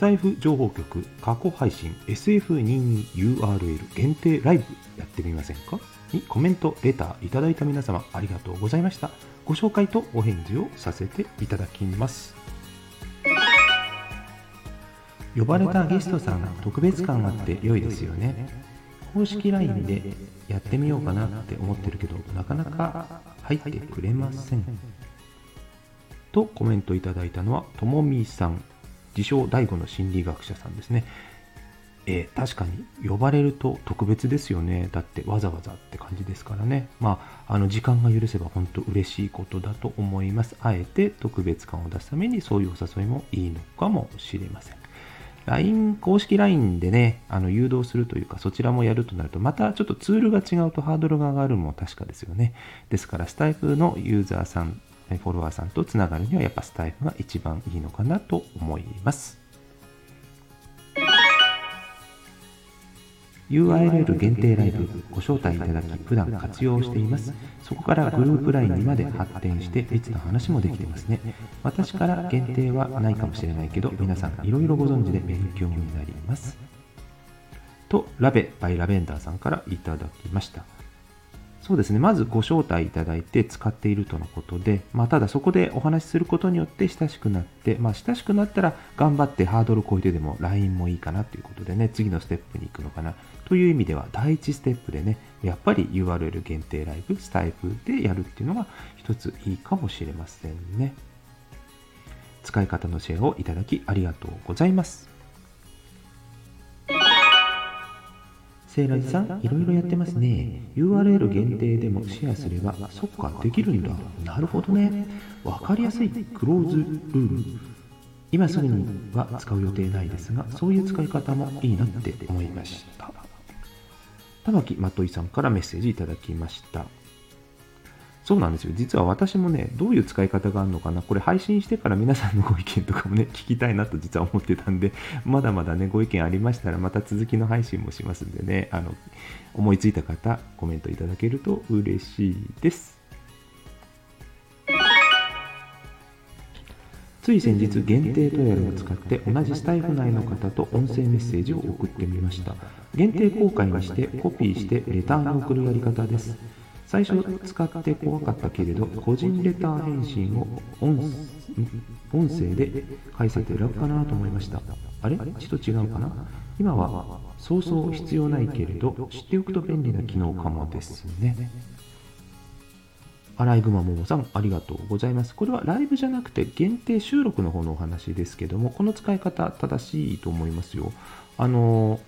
タイフ情報局過去配信 SF22URL 限定ライブやってみませんか？にコメント、レターいただいた皆様ありがとうございました。ご紹介とお返事をさせていただきます。呼ばれたゲストさん特別感あって良いですよね。公式 LINE でやってみようかなって思ってるけどなかなか入ってくれません。とコメントいただいたのはともみさん自称第五の心理学者さんですね。えー、確かに呼ばれると特別ですよね。だってわざわざって感じですからね。まああの時間が許せば本当嬉しいことだと思います。あえて特別感を出すためにそういうお誘いもいいのかもしれません。LINE 公式 LINE でねあの誘導するというかそちらもやるとなるとまたちょっとツールが違うとハードルが上がるも確かですよね。ですからスタイフのユーザーさんフォロワーさんとつながるにはやっぱスタイフが一番いいのかなと思います。URL 限定ライブご招待いただき普段活用しています。そこからグループ LINE にまで発展して別の話もできてますね。私から限定はないかもしれないけど皆さんいろいろご存知で勉強になります。とラベバイラベンダーさんからいただきました。そうですね、まずご招待いただいて使っているとのことで、まあ、ただそこでお話しすることによって親しくなって、まあ、親しくなったら頑張ってハードル超えてでも LINE もいいかなということでね、次のステップに行くのかなという意味では、第1ステップでね、やっぱり URL 限定ライブ、スタイフでやるっていうのが一ついいかもしれませんね。使い方のシェアをいただきありがとうございます。セイラジさん、いろいろやってますね。URL 限定でもシェアすれば、そっか、できるんだ。なるほどね。わかりやすいクローズルーム。今すぐには使う予定ないですが、そういう使い方もいいなって思いました。玉木まといさんからメッセージいただきました。そうなんですよ。実は私もね、どういう使い方があるのかな、これ配信してから皆さんのご意見とかもね、聞きたいなと実は思ってたんで、まだまだね、ご意見ありましたら、また続きの配信もしますんでね、あの、思いついた方、コメントいただけると嬉しいです。つい先日限定トライアルを使って同じスタイフ内の方と音声メッセージを送ってみました限定公開にしてコピーしてレターを送るやり方です最初使って怖かったけれど個人レター返信を音音声で返せて楽かなと思いましたあれ？ちょっと違うかな？今はそうそう必要ないけれど知っておくと便利な機能かもですねアライグマももさん、ありがとうございます。これはライブじゃなくて限定収録の方のお話ですけども、この使い方正しいと思いますよ。あの、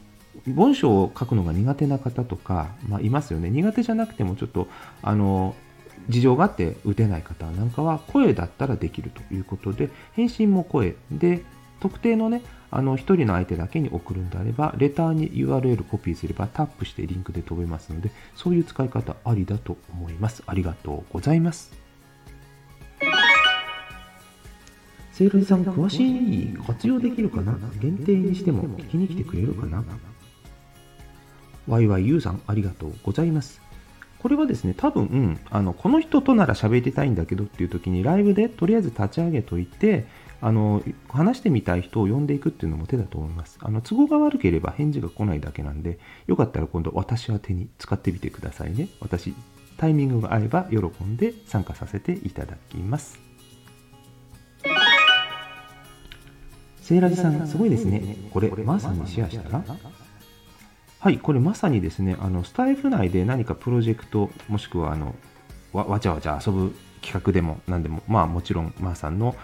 文章を書くのが苦手な方とか、まあ、いますよね。苦手じゃなくてもちょっと、あの、事情があって打てない方なんかは声だったらできるということで、返信も声で、特定のね、あの、一人の相手だけに送るんであれば、レターに URL コピーすればタップしてリンクで飛べますので、そういう使い方ありだと思います。ありがとうございます。セイロジさん、詳しい活用できるかな？限定にしても聞きに来てくれるかな？YYU さん、ありがとうございます。これはですね、多分、あのこの人となら喋りたいんだけどっていう時にライブでとりあえず立ち上げといて、あの話してみたい人を呼んでいくっていうのも手だと思います。あの都合が悪ければ返事が来ないだけなんで、よかったら今度私は手に使ってみてくださいね。私、タイミングが合えば喜んで参加させていただきます。セイラジさん、すごいですね。これ、まさんにシェアしたら？はい、これまさにですね、あのスタイフ内で何かプロジェクト、もしくはあのわちゃわちゃ遊ぶ企画でも何でも、まあもちろん、まーさんの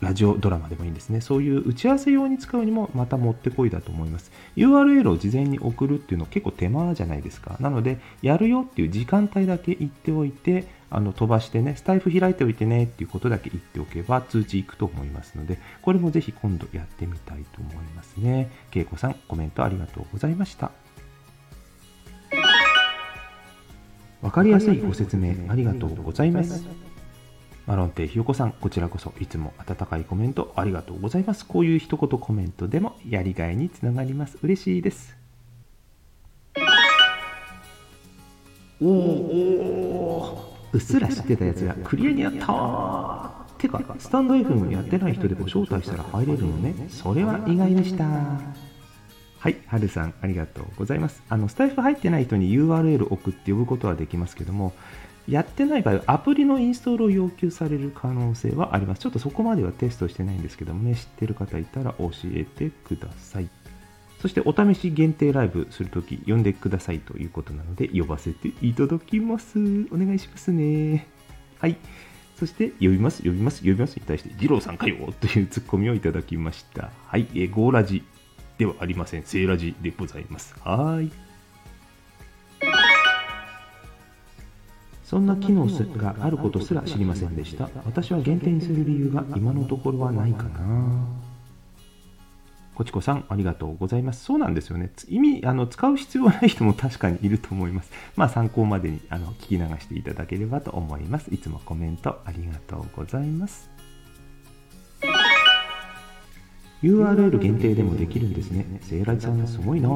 ラジオドラマでもいいんですね。そういう打ち合わせ用に使うにもまたもってこいだと思います。URL を事前に送るっていうの結構手間じゃないですか。なので、やるよっていう時間帯だけ言っておいて、あの飛ばしてね、スタイフ開いておいてねっていうことだけ言っておけば通知いくと思いますので、これもぜひ今度やってみたいと思いますね。けいこさん、コメントありがとうございました。わかりやすいご説明ありがとうございます。マロンテひよこさん、こちらこそいつも温かいコメントありがとうございます。こういう一言コメントでもやりがいにつながります。嬉しいです。おおうっすら知ってたやつがクリアになったっててかスタンド FM やってない人でも招待したら入れるのねそれは意外でしたはい、はるさん、ありがとうございます。あの、スタイフ入ってない人に URL 送って呼ぶことはできますけども、やってない場合はアプリのインストールを要求される可能性はあります。ちょっとそこまではテストしてないんですけどもね、知ってる方いたら教えてください。そしてお試し限定ライブするとき呼んでくださいということなので呼ばせていただきます。お願いしますね。はい。そして呼びます、呼びます、呼びますに対して、二郎さんかよというツッコミをいただきました。はい、えー、ゴーラジではありません。セーラジでございます。はい。そんな機能があることすら知りませんでした。私は限定にする理由が今のところはないかな。こちこさん、ありがとうございます。そうなんですよね。意味、あの、使う必要ない人も確かにいると思います。まあ、参考までに、あの、聞き流していただければと思います。いつもコメントありがとうございます。URL 限定でもできるんですね。セイラジさんすごいな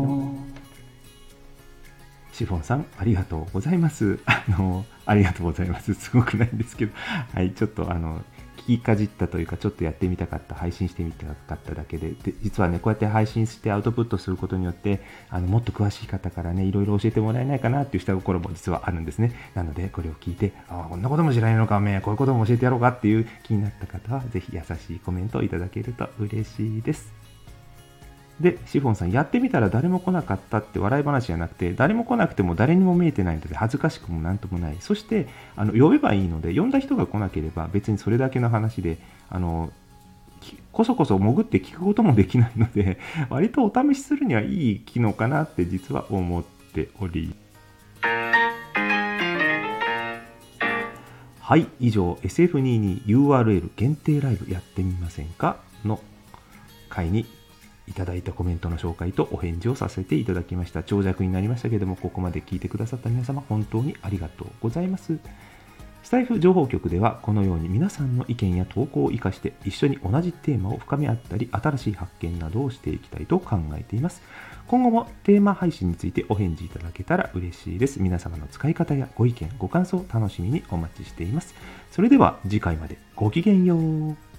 シフォンさん、ありがとうございます。あの、ありがとうございます。すごくないんですけど、はい、ちょっとあの、聞きかじったというか、ちょっとやってみたかった、配信してみたかっただけで、で実はね、こうやって配信してアウトプットすることによって、あのもっと詳しい方からね、いろいろ教えてもらえないかなっていう下心も実はあるんですね。なので、これを聞いて、ああ、こんなことも知らないのか、めこういうことも教えてやろうかっていう気になった方は、ぜひ優しいコメントをいただけると嬉しいです。で、シフォンさん、やってみたら誰も来なかったって笑い話じゃなくて、誰も来なくても誰にも見えてないので恥ずかしくもなんともない。そして、あの呼べばいいので、呼んだ人が来なければ別にそれだけの話で、あの、こそこそ潜って聞くこともできないので、割とお試しするにはいい機能かなって実は思っており。はい、以上 SF22URL 限定ライブやってみませんか？の回にいただいたコメントの紹介とお返事をさせていただきました。長尺になりましたけども、ここまで聞いてくださった皆様、本当にありがとうございます。スタイフ情報局ではこのように皆さんの意見や投稿を生かして一緒に同じテーマを深め合ったり新しい発見などをしていきたいと考えています。今後もテーマ配信についてお返事いただけたら嬉しいです。皆様の使い方やご意見ご感想楽しみにお待ちしています。それでは次回まで。ごきげんよう。